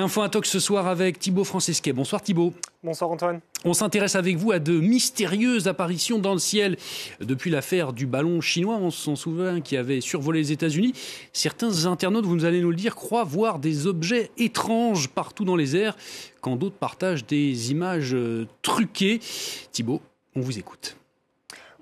Info Intox ce soir avec Thibaut Francesquet. Bonsoir Thibaut. Bonsoir Antoine. On s'intéresse avec vous à de mystérieuses apparitions dans le ciel. Depuis l'affaire du ballon chinois, on s'en souvient, qui avait survolé les États-Unis. Certains internautes, vous allez nous le dire, croient voir des objets étranges partout dans les airs, quand d'autres partagent des images euh, truquées. Thibaut, on vous écoute.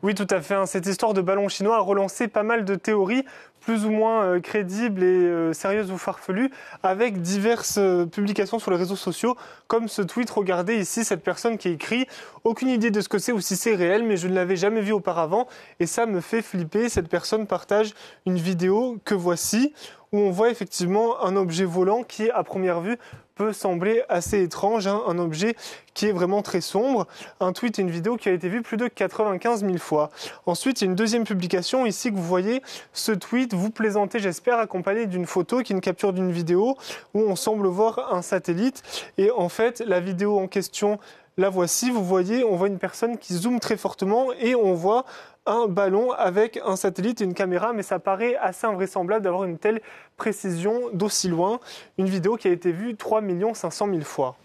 Oui, tout à fait. Hein. Cette histoire de ballon chinois a relancé pas mal de théories plus ou moins euh, crédibles et euh, sérieuses ou farfelues, avec diverses euh, publications sur les réseaux sociaux, comme ce tweet. Regardez ici cette personne qui écrit Aucune idée de ce que c'est ou si c'est réel, mais je ne l'avais jamais vu auparavant, et ça me fait flipper. Cette personne partage une vidéo que voici, on voit effectivement un objet volant qui, à première vue, peut sembler assez étrange, hein, un objet qui est vraiment très sombre. Un tweet et une vidéo qui a été vue plus de 95 000 fois. Ensuite, il y a une deuxième publication ici que vous voyez. Ce tweet, vous plaisantez, j'espère, accompagné d'une photo qui est une capture d'une vidéo où on semble voir un satellite. Et en fait, la vidéo en question la voici, vous voyez, on voit une personne qui zoome très fortement et on voit un ballon avec un satellite et une caméra, mais ça paraît assez invraisemblable d'avoir une telle précision d'aussi loin. Une vidéo qui a été vue 3 500 000 fois.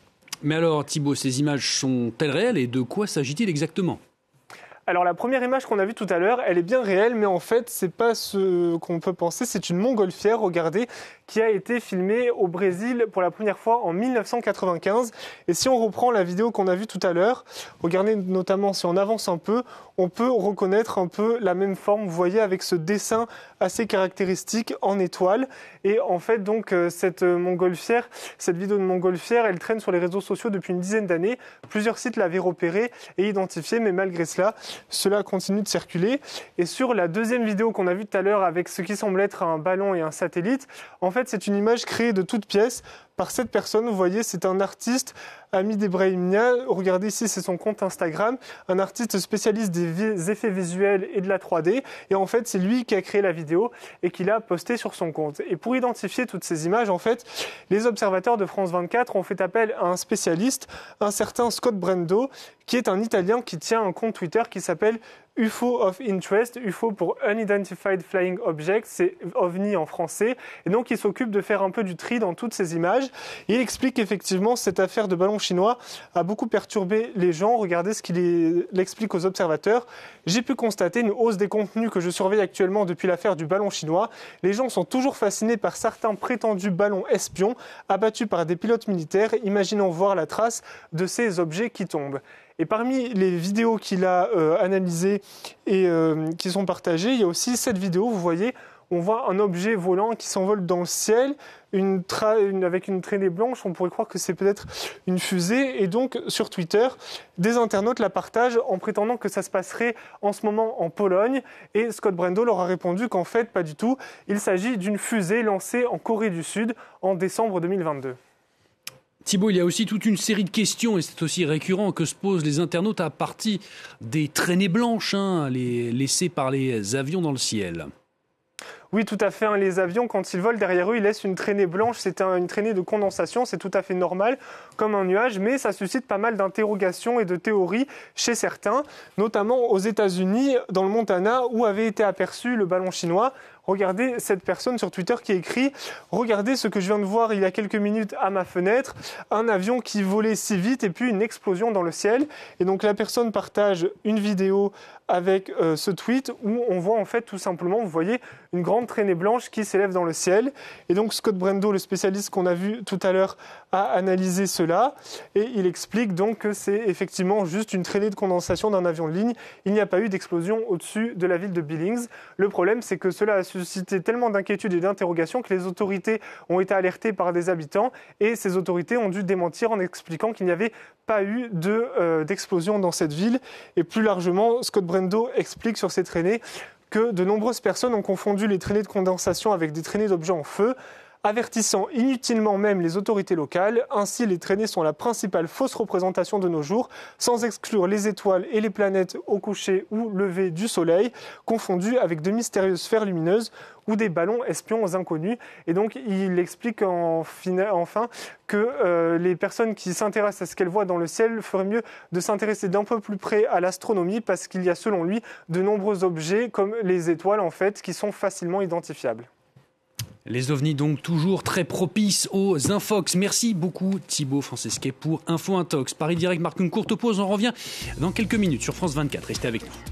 Mais alors Thibault, ces images sont-elles réelles et de quoi s'agit-il exactement? Alors la première image qu'on a vue tout à l'heure, elle est bien réelle, mais en fait c'est pas ce qu'on peut penser. C'est une montgolfière, regardez, qui a été filmée au Brésil pour la première fois en 1995. Et si on reprend la vidéo qu'on a vue tout à l'heure, regardez notamment si on avance un peu, on peut reconnaître un peu la même forme. Vous voyez avec ce dessin assez caractéristique en étoile. Et en fait donc euh, cette montgolfière, cette vidéo de montgolfière, elle traîne sur les réseaux sociaux depuis une dizaine d'années. Plusieurs sites l'avaient repérée et identifiée, mais malgré cela, cela continue de circuler. Et sur la deuxième vidéo qu'on a vue tout à l'heure avec ce qui semble être un ballon et un satellite, en fait, c'est une image créée de toutes pièces cette personne. Vous voyez, c'est un artiste, Ami Debrahimia. Regardez ici, c'est son compte Instagram. Un artiste spécialiste des effets visuels et de la 3D. Et en fait, c'est lui qui a créé la vidéo et qui l'a postée sur son compte. Et pour identifier toutes ces images, en fait, les observateurs de France 24 ont fait appel à un spécialiste, un certain Scott Brendo, qui est un Italien qui tient un compte Twitter qui s'appelle UFO of Interest, UFO pour Unidentified Flying Object, c'est OVNI en français. Et donc il s'occupe de faire un peu du tri dans toutes ces images. il explique qu'effectivement cette affaire de ballon chinois a beaucoup perturbé les gens. Regardez ce qu'il explique aux observateurs. J'ai pu constater une hausse des contenus que je surveille actuellement depuis l'affaire du ballon chinois. Les gens sont toujours fascinés par certains prétendus ballons espions abattus par des pilotes militaires. Imaginons voir la trace de ces objets qui tombent. Et parmi les vidéos qu'il a euh, analysées et euh, qui sont partagées, il y a aussi cette vidéo, vous voyez, on voit un objet volant qui s'envole dans le ciel, avec une traînée blanche, on pourrait croire que c'est peut-être une fusée. Et donc, sur Twitter, des internautes la partagent en prétendant que ça se passerait en ce moment en Pologne. Et Scott Brendo leur a répondu qu'en fait, pas du tout. Il s'agit d'une fusée lancée en Corée du Sud en décembre 2022. Thibault, il y a aussi toute une série de questions, et c'est aussi récurrent, que se posent les internautes à partir des traînées blanches hein, laissées par les avions dans le ciel. Oui, tout à fait. Hein. Les avions, quand ils volent derrière eux, ils laissent une traînée blanche. C'est une traînée de condensation. C'est tout à fait normal, comme un nuage, mais ça suscite pas mal d'interrogations et de théories chez certains, notamment aux États-Unis, dans le Montana, où avait été aperçu le ballon chinois. Regardez cette personne sur Twitter qui écrit Regardez ce que je viens de voir il y a quelques minutes à ma fenêtre, un avion qui volait si vite et puis une explosion dans le ciel. Et donc la personne partage une vidéo avec euh, ce tweet où on voit en fait tout simplement, vous voyez, une grande traînée blanche qui s'élève dans le ciel. Et donc Scott Brendo, le spécialiste qu'on a vu tout à l'heure, a analysé cela et il explique donc que c'est effectivement juste une traînée de condensation d'un avion de ligne. Il n'y a pas eu d'explosion au-dessus de la ville de Billings. Le problème, c'est que cela a suscité tellement d'inquiétudes et d'interrogations que les autorités ont été alertées par des habitants et ces autorités ont dû démentir en expliquant qu'il n'y avait pas eu euh, d'explosion dans cette ville. Et plus largement, Scott Brendo explique sur ces traînées que de nombreuses personnes ont confondu les traînées de condensation avec des traînées d'objets en feu avertissant inutilement même les autorités locales. Ainsi, les traînées sont la principale fausse représentation de nos jours, sans exclure les étoiles et les planètes au coucher ou lever du soleil, confondues avec de mystérieuses sphères lumineuses ou des ballons espions aux inconnus. Et donc, il explique enfin que euh, les personnes qui s'intéressent à ce qu'elles voient dans le ciel feraient mieux de s'intéresser d'un peu plus près à l'astronomie parce qu'il y a, selon lui, de nombreux objets comme les étoiles, en fait, qui sont facilement identifiables. Les ovnis donc toujours très propices aux infox. Merci beaucoup Thibaut Francesquet pour Info Intox. Paris Direct marque une courte pause, on revient dans quelques minutes sur France 24. Restez avec nous.